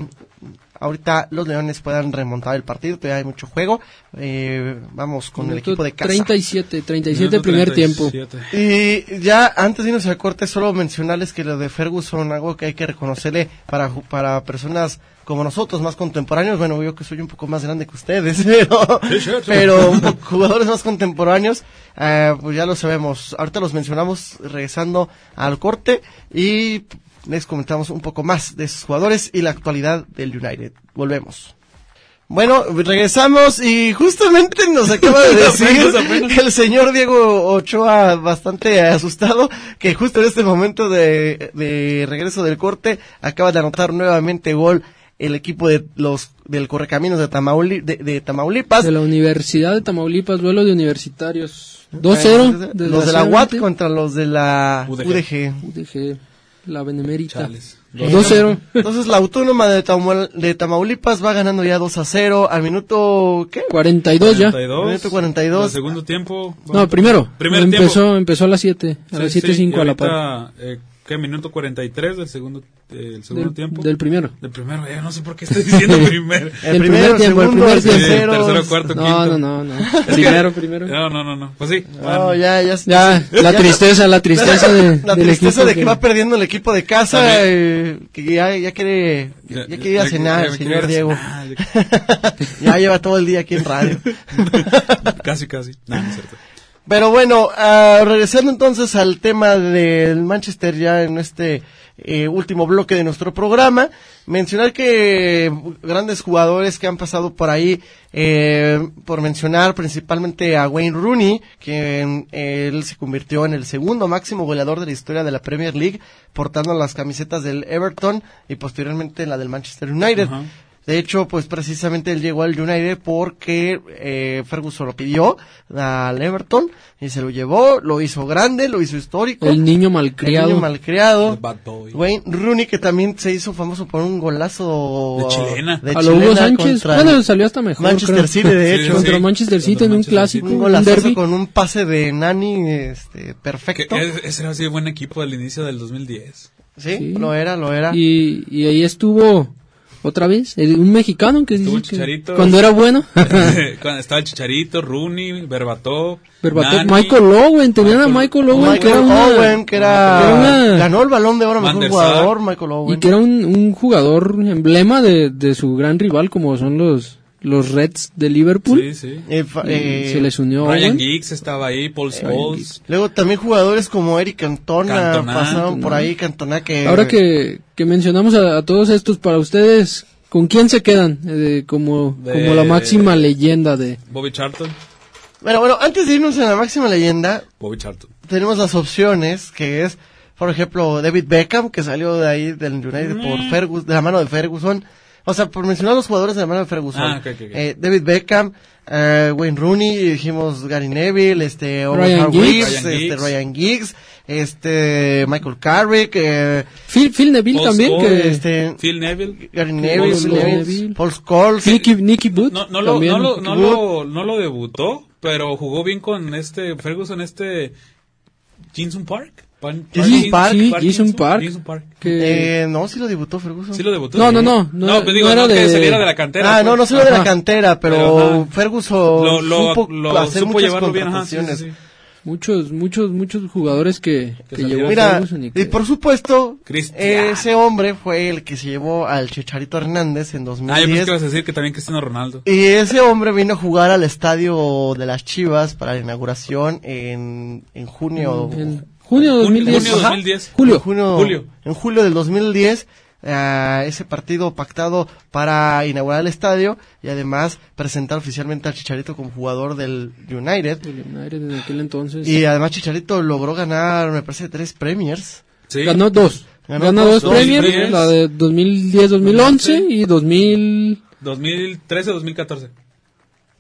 ahorita los Leones puedan remontar el partido, todavía hay mucho juego. Eh, vamos con el equipo de casa. 37, 37 Minuto primer 37. tiempo. Y ya antes de irnos al corte, solo mencionarles que lo de Ferguson, algo que hay que reconocerle para, para personas como nosotros, más contemporáneos, bueno, yo que soy un poco más grande que ustedes, pero, Sí, pero un poco- jugadores más contemporáneos, eh, pues ya lo sabemos. Ahorita los mencionamos regresando al corte y les comentamos un poco más de esos jugadores y la actualidad del United. Volvemos. Bueno, regresamos y justamente nos acaba de decir Apenas, apenas. el señor Diego Ochoa bastante asustado que justo en este momento de, de regreso del corte acaba de anotar nuevamente gol el equipo de los del Correcaminos de, Tamauli, de, de Tamaulipas. De la Universidad de Tamaulipas, duelo de universitarios. 2-0. Los de la UAT contra los de la UDG. UDG. UDG, la Benemérita. Chales. 2-0. Entonces la Autónoma de, Tamu- de Tamaulipas va ganando ya 2 a 0 al minuto ¿qué? 42 ya. 42. Minuto 42. El segundo tiempo. No, primero. Primer empezó, tiempo. empezó a las 7. A Sí, las sí, 7 5 y a la par. eh, ¿Qué? Minuto 43 del segundo, eh, el segundo Del, tiempo. del primero. Del primero, ya no sé por qué estoy diciendo primero. El El primero, primer el tiempo, el segundo, primer el tiempo. tercero. tercero, cuarto, No, quinto. no, no, no. Primero, primero. No, no, no, no. Pues sí. No, ya, ya. Ya, la tristeza, la tristeza de, La del tristeza equipo de que va perdiendo el equipo de casa, eh, que ya, ya quiere, ya, quiere ir a cenar señor Diego. cenar, ya lleva todo el día aquí en radio. ya- casi, casi. No, no es cierto. Pero bueno, ah, regresando entonces al tema del Manchester ya en este eh, último bloque de nuestro programa, mencionar que grandes jugadores que han pasado por ahí, eh, por mencionar principalmente a Wayne Rooney, que eh, él se convirtió en el segundo máximo goleador de la historia de la Premier League, portando las camisetas del Everton y posteriormente la del Manchester United. De hecho, pues precisamente él llegó al United porque eh, Ferguson lo pidió al Everton y se lo llevó, lo hizo grande, lo hizo histórico. El niño El malcriado. niño malcriado. The Bad Boy. Wayne Rooney que también se hizo famoso por un golazo De chilena. de a lo Hugo chilena Sánchez. contra Bueno, salió hasta mejor. Manchester creo. City, de Sí, hecho. Contra sí. Manchester City Contra en un Manchester clásico. Un un golazo derby. con un pase de Nani este, Que perfecto. es- ese era así buen equipo del inicio del 2010. Sí, Sí. lo era, lo era. Y, y ahí estuvo otra vez un mexicano que Estuvo dice que Chicharito. cuando era bueno. Cuando estaba el Chicharito, Rooney, Berbatov, Berbatov, Nani, Michael Owen, tenían a Michael Owen que era Michael una- Owen, que era, era una- ganó el balón de oro mejor jugador. Michael Owen. y que era un, un jugador emblema de, de su gran rival como son los los Reds de Liverpool. Sí, sí. Eh, eh, se les unió Ryan Owen. Giggs estaba ahí, Paul Scholes. Luego también jugadores como Eric Cantona, Cantona. pasaron Cantona. por ahí, Cantona que... Ahora que, que mencionamos a, a todos estos, para ustedes, ¿con quién se quedan? Eh, como, De- como la máxima leyenda de... Bobby Charlton. Bueno, bueno, antes de irnos a la máxima leyenda, Bobby Charlton. tenemos las opciones, que es, por ejemplo, David Beckham, que salió de ahí del United por Mm. Fergus, de la mano de Ferguson. O sea, por mencionar los jugadores de la mano de Ferguson. Ah, ok, ok, ok. Eh, David Beckham, eh, Wayne Rooney, dijimos Gary Neville, este, Owen Ryan Giggs. Ryan este, Giggs. Ryan Giggs, este, Michael Carrick, eh, Phil, Phil Neville Paul también, Scholes, que... este, Phil Neville. Gary Paul Neville, Scholes. Neville. Paul Scholes, Nicky, Nicky Booth No, no, lo, también. no, lo, no, lo, no lo debutó, pero jugó bien con este Ferguson, este Jinsun Park. Pan- Jinsun Park, sí, Jinsun Park. Jinsun Park. que- eh, no, sí lo debutó Ferguson. Sí lo debutó. No, no, no, no era- pues digo, no no, era que de- saliera de la cantera. Ah, no, pues. no salió de la cantera, pero, Pero, ajá. Ferguson Lo, lo, supo lo hacer supo muchas llevarlo bien, ajá, sí, sí. Muchos, muchos, muchos jugadores que, que salieron. llevó Mira, Ferguson y que- y por supuesto, Cristiano. ese hombre fue el que se llevó al Chicharito Hernández en Ah, yo pensé 2010. que ibas a decir que también Cristiano Ronaldo. y ese hombre vino a jugar al estadio de las Chivas para la inauguración en, en junio. en junio de 2010. Junio Ajá. 2010. Julio. En junio, Julio. En julio del 2010, eh, ese partido pactado para inaugurar el estadio y además presentar oficialmente al Chicharito como jugador del United. El United en aquel entonces. Y además Chicharito logró ganar, me parece, tres premiers. Sí. Ganó dos. Ganó Ganó dos, dos, dos premios, premios. la de 2010-2011 y 2000, 2013 2014.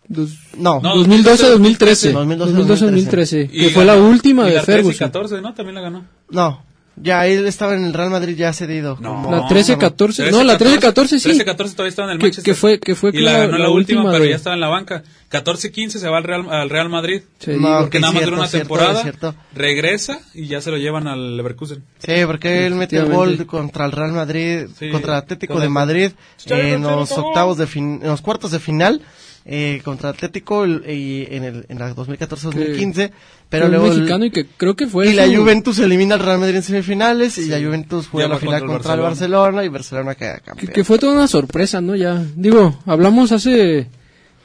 Dos- No, No, 2012-2013. 2012-2013. 2012-2013. Que fue la última y de la 13 y Ferguson. 14, ¿no? También la ganó. no. Ya él estaba en el Real Madrid ya cedido. No. como- La 13-14. No, la 13-14 sí. 13-14 todavía estaba en el Que, Manchester. que fue, que fue y la ganó la, última, pero de- ya estaba en la banca. 14-15 se va al Real, al Real Madrid. Sí, No, Porque nada más cierto, duró una cierto, temporada, cierto. regresa y ya se lo llevan al Leverkusen. Sí, porque él metió el gol contra el Real Madrid, Sí, contra el Atlético con de Madrid en los octavos de fin, en los cuartos de final eh, contra Atlético el- y en el en la 2014-2015, pero luego el- mexicano y que creo que fue y la su- Juventus elimina al Real Madrid en semifinales y la Juventus juega la final contra el contra el Barcelona y Barcelona queda que, campeón. que fue toda una sorpresa, ¿no? Ya, digo, hablamos hace,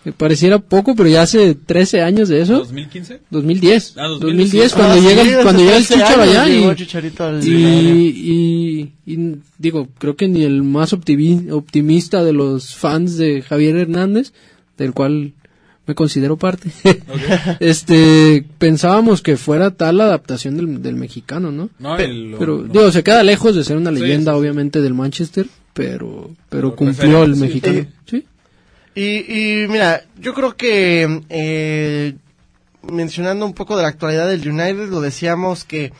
me pareciera poco, pero ya hace 13 años de eso. 2015. 2010. Ah, 2010, 2010, sí. cuando Ah, sí, llega, cuando llega el 13 Chicharo allá y, y, y, y digo, creo que ni el más optimi- optimista de los fans de Javier Hernández, del cual me considero parte, este, pensábamos que fuera tal la adaptación del, del mexicano, ¿no? No, Pe- el- Pero, no. digo, se queda lejos de ser una leyenda, sí, sí. obviamente, del Manchester, pero, pero cumplió el sí. mexicano. Sí. Y, y mira, yo creo que eh, mencionando un poco de la actualidad del United, lo decíamos que,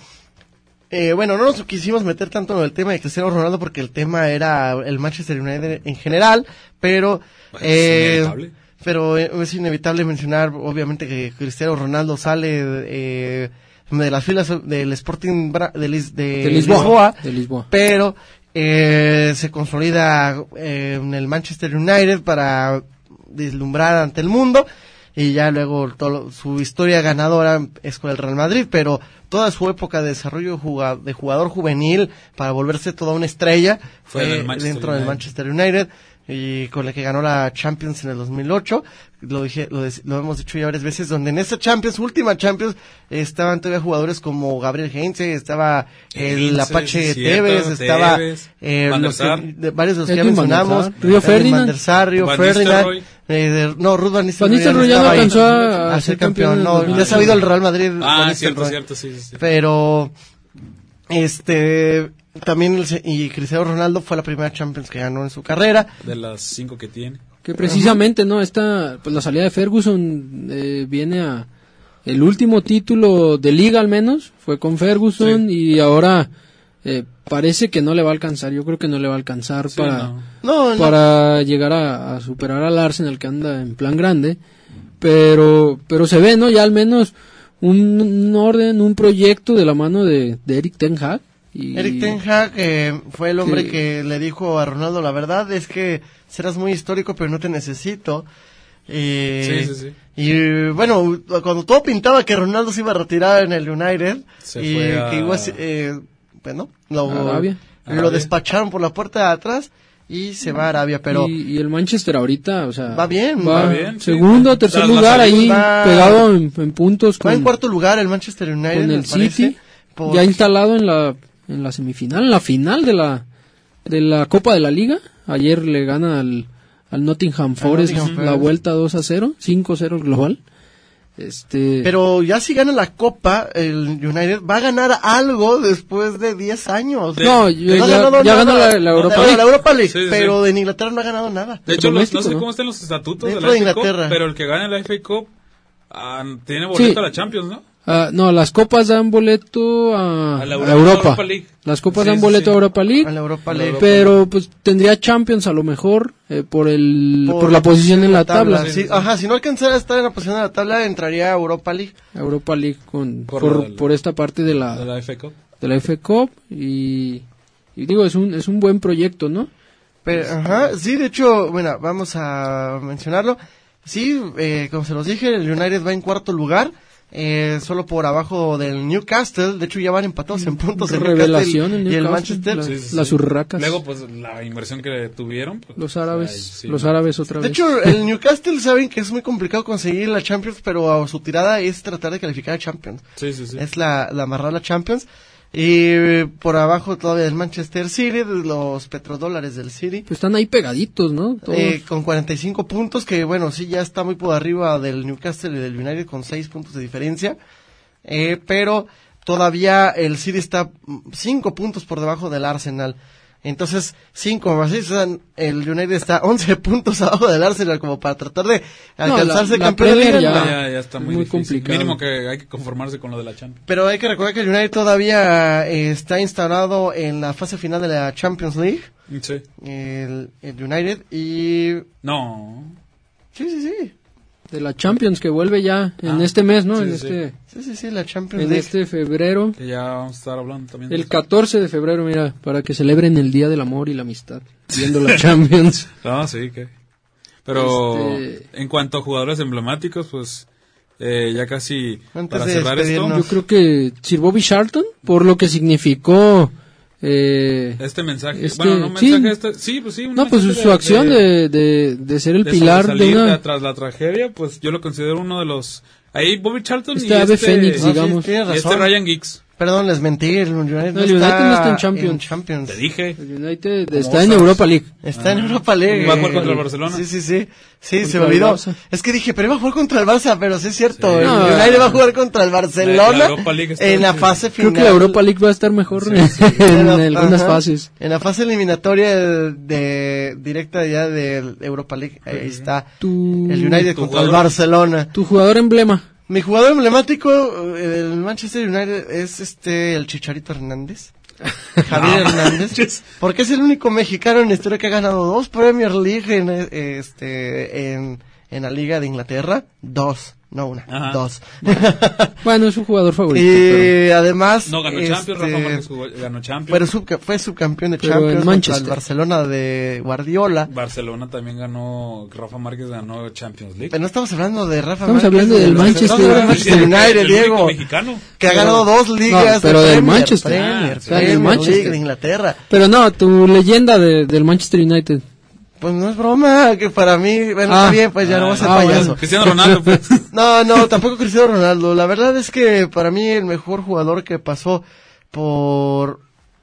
eh, bueno, no nos quisimos meter tanto en el tema de Cristiano Ronaldo porque el tema era el Manchester United en general, pero... Bueno, es eh, inevitable. Pero eh, es inevitable mencionar, obviamente, que Cristiano Ronaldo sale eh, de las filas del Sporting Bra- de, Lis- de De Lisboa. Lisboa, De Lisboa. pero eh, se consolida eh, en el Manchester United para deslumbrar ante el mundo y ya luego todo, su historia ganadora es con el Real Madrid, pero toda su época de desarrollo de jugador juvenil para volverse toda una estrella Fue dentro del. Manchester United y con la que ganó la Champions en el 2008 lo dije lo, lo hemos dicho ya varias veces donde en esa Champions última Champions estaban todavía jugadores como Gabriel Heinze estaba el Apache Tevez estaba Tevez, eh, los que- de- varios de los que ya mencionamos Río Edwin Ferdinand. Sar, Río Ferdinand eh, de- no Ruth Van Nistelrooy Van Nistelrooy ya no alcanzó a, a ser campeón no ya se ha ido al Real Madrid Ah, Van cierto, Nistelrooy. cierto, sí, sí, sí. pero este también el se- y Cristiano Ronaldo fue la primera Champions que ganó en su carrera. De las cinco que tiene. Que precisamente, ¿no? Esta, pues la salida de Ferguson eh, viene a... El último título de liga al menos fue con Ferguson y ahora eh, parece que no le va a alcanzar. Yo creo que no le va a alcanzar Sí, para, no. No, no. para llegar a, a superar al Arsenal que anda en plan grande. Pero, pero se ve, ¿no? Ya al menos un, un orden, un proyecto de la mano de, de Eric Ten Hag. Y, Eric Ten Hag eh, fue el hombre que- que le dijo a Ronaldo, la verdad es que serás muy histórico, pero no te necesito. Eh, Sí, sí, sí. Y bueno, cuando todo pintaba que Ronaldo se iba a retirar en el United, Se y fue a- que iba a ser, eh, bueno, lo, Arabia. lo Arabia. despacharon por la puerta de atrás y se va a Arabia, pero y, y el Manchester ahorita, o sea, Va bien, va, va bien, sí. segundo, tercer Tras la lugar ahí va- pegado en, en puntos va en con, cuarto lugar el Manchester United, con el parece, City, por- ya instalado en la en la semifinal, en la final de la de la Copa de la Liga. Ayer le gana al, al Nottingham Forest Nottingham la vuelta 2 a 0, 5-0 global. Este Pero ya si gana la Copa, el United va a ganar algo después de 10 años. No, ya- ganado ya nada. ganó la- la Europa No, League. la Europa League, Sí, sí, pero en Inglaterra no ha ganado nada. De hecho, los- doméstico, no sé ¿no? cómo están los estatutos de la de FA Cup, Inglaterra. pero el que gane la FA Cup ah, tiene boleto Sí. a la Champions, ¿no? Ah, no, las copas dan boleto a, A la a Euro- Europa. Europa League. Las copas Sí, dan boleto sí. a Europa League. A la Europa League. Pero pues tendría Champions a lo mejor eh, por el por, la posición en la tabla. Sí, ajá, si no alcanzara a estar en la posición de la tabla, entraría a Europa League. Europa League con Por por, del- por esta parte de la De la FA Cup. de la F Cup y, y digo es un es un buen proyecto, ¿no? Pero, ajá, sí, de hecho, bueno, vamos a mencionarlo. Sí, eh, como se los dije, el United va en cuarto lugar, eh, solo por abajo del Newcastle. De hecho, ya van empatados en puntos el Revelación Newcastle el y el Newcastle, Manchester. la- Sí, sí, las sí. urracas, Luego, pues, la inversión que tuvieron. pues, los árabes, ay, los ¿no? árabes otra De vez. hecho, el Newcastle saben que es muy complicado conseguir la Champions, pero su tirada es tratar de calificar a Champions. Sí, sí, sí. Es la, la amarrar la Champions. Y por abajo todavía el Manchester City, los petrodólares del City. pues están ahí pegaditos, ¿no? Eh, con 45 puntos, que bueno, sí ya está muy por arriba del Newcastle y del United con 6 puntos de diferencia. Eh, pero todavía el City está 5 puntos por debajo del Arsenal. Entonces, 5 más 6, el United está 11 puntos abajo del Arsenal como para tratar de No, alcanzarse la- la campeón de Premier liga. ya- no. ya, ya está muy, muy complicado. Mínimo que hay que conformarse con lo de la Champions. Pero hay que recordar que el United todavía eh, está instalado en la fase final de la Champions League, Sí. el, el United, y... No. Sí, sí, sí. De la Champions que vuelve ya en Ah, este mes, ¿no? sí, en sí. este Sí, sí, sí, la Champions en League. este febrero, Que ya vamos a estar hablando también. el eso. 14 de febrero, mira, para que celebren el Día del Amor y la Amistad, viendo la Champions. No, sí, que. Pero Este- en cuanto a jugadores emblemáticos, pues eh, ya casi Antes para cerrar esto. Yo creo que Sir Bobby Charlton, por lo que significó eh, este mensaje, Este, bueno, no sí. mensaje, este- sí, pues sí, un no, pues su acción de, de, de ser el de pilar de una... tras la tragedia, pues yo lo considero uno de los ahí Bobby Charlton Este y ave este, fénix, No, sí, digamos. y este. Ryan Giggs. Perdón, les mentí, el United, No, el United no está en Champions. Champions. Te dije. El United está en sabes. Europa League. Está en Europa League. Va a jugar contra el Barcelona. Sí, sí, sí. Sí, Contra se me olvidó. Es que dije, pero iba a jugar contra el Barça, pero sí es cierto. Sí. El No, United va a jugar contra el Barcelona La Europa League está en la fase Creo final. que la Europa League va a estar mejor en, algunas fases. En la fase eliminatoria de, de- directa ya de Europa League, ahí está Tu, el United contra el. Barcelona. tu jugador emblema. Mi jugador emblemático eh, del Manchester United es este el Chicharito Hernández. Javier Hernández. Porque es el único mexicano en la historia que ha ganado dos Premier League en eh, este en, en la Liga de Inglaterra. Dos, no una, Ajá. dos. Bueno, es un jugador favorito. pero- y además No ganó este, Champions, Rafa Márquez jugó- ganó Champions. pero fue subcampeón de Pero Champions en contra el Manchester. Barcelona de Guardiola. Barcelona también ganó, Rafa Márquez ganó Champions League. Pero no estamos hablando de Rafa Estamos Márquez, hablando del Manchester Estamos hablando del Manchester Sí, United, el Diego. mexicano. Que ha ganado dos ligas No, pero de del Premier, Manchester. Premier, Ah, sí. Premier Del Manchester. League de Inglaterra. Pero no, tu leyenda de- del Manchester United. Pues no es broma, que para mí, bueno, Ah. está bien, pues ya no voy a ser Ah, bueno. payaso. Cristiano Ronaldo, pues. No, no, tampoco Cristiano Ronaldo. La verdad es que para mí el mejor jugador que pasó por,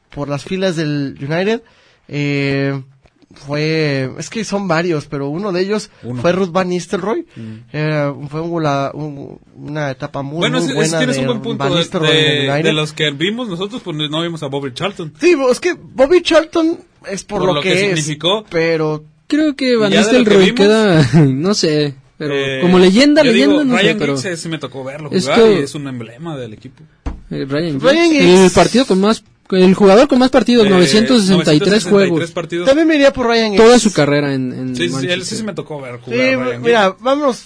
por las filas del United, eh, fue, es que son varios, pero uno de ellos Uno. fue Ruth Van Nistelrooy. Eh, fue un gola- un- una etapa muy, bueno, muy buena tienes de un buen punto. De, de- de los que vimos nosotros, pues no vimos a Bobby Charlton. Sí, es que Bobby Charlton es por, Por lo, lo que, que es, significó. pero Creo que Van que Nistelrooy vimos, queda, no sé, pero Eh, como leyenda, leyenda, digo, no sé, Ryan pero Giggs eh, sí me tocó verlo Es jugar que- y es un emblema del equipo. eh, Ryan, Ryan Giggs- el partido con más, el jugador con más partidos, Eh, 963 juegos, partidos. también me iría por Ryan toda Giggs. su carrera en, en Sí, sí, él sí se me tocó ver Sí, jugar. a Ryan mira, Giggs. vamos,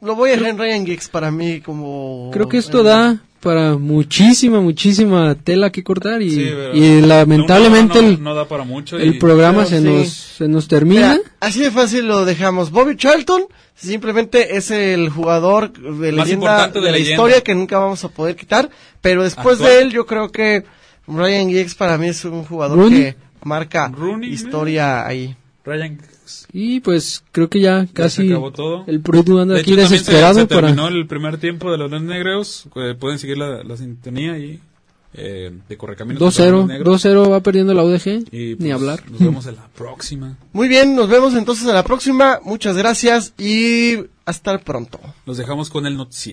lo voy a dejar en Ryan Giggs para mí como... Creo que esto eh, da para muchísima, muchísima tela que cortar y, Sí, pero y lamentablemente no, no, el, no da para mucho. el y- programa se, sí. nos, se nos termina. Mira, así de fácil lo dejamos. Bobby Charlton simplemente es el jugador de leyenda importante de, de la leyenda. historia que nunca vamos a poder quitar, pero después Actual. de él yo creo que Ryan Giggs para mí es un jugador Rooney. que marca Rooney, historia ahí. Ryan Giggs. Y pues creo que ya casi acabó todo. el Produ anda De aquí hecho, también se, desesperado se para... terminó el primer tiempo de los Leones Negros. Eh, pueden seguir la, la sintonía y eh, de Correcaminos. contra los 2-0, Negros. 2-0 va perdiendo la UDG, Y, ni pues, hablar. Nos vemos en la próxima. Muy bien, nos vemos entonces en la próxima. Muchas gracias y hasta pronto. Los dejamos con el noticiero.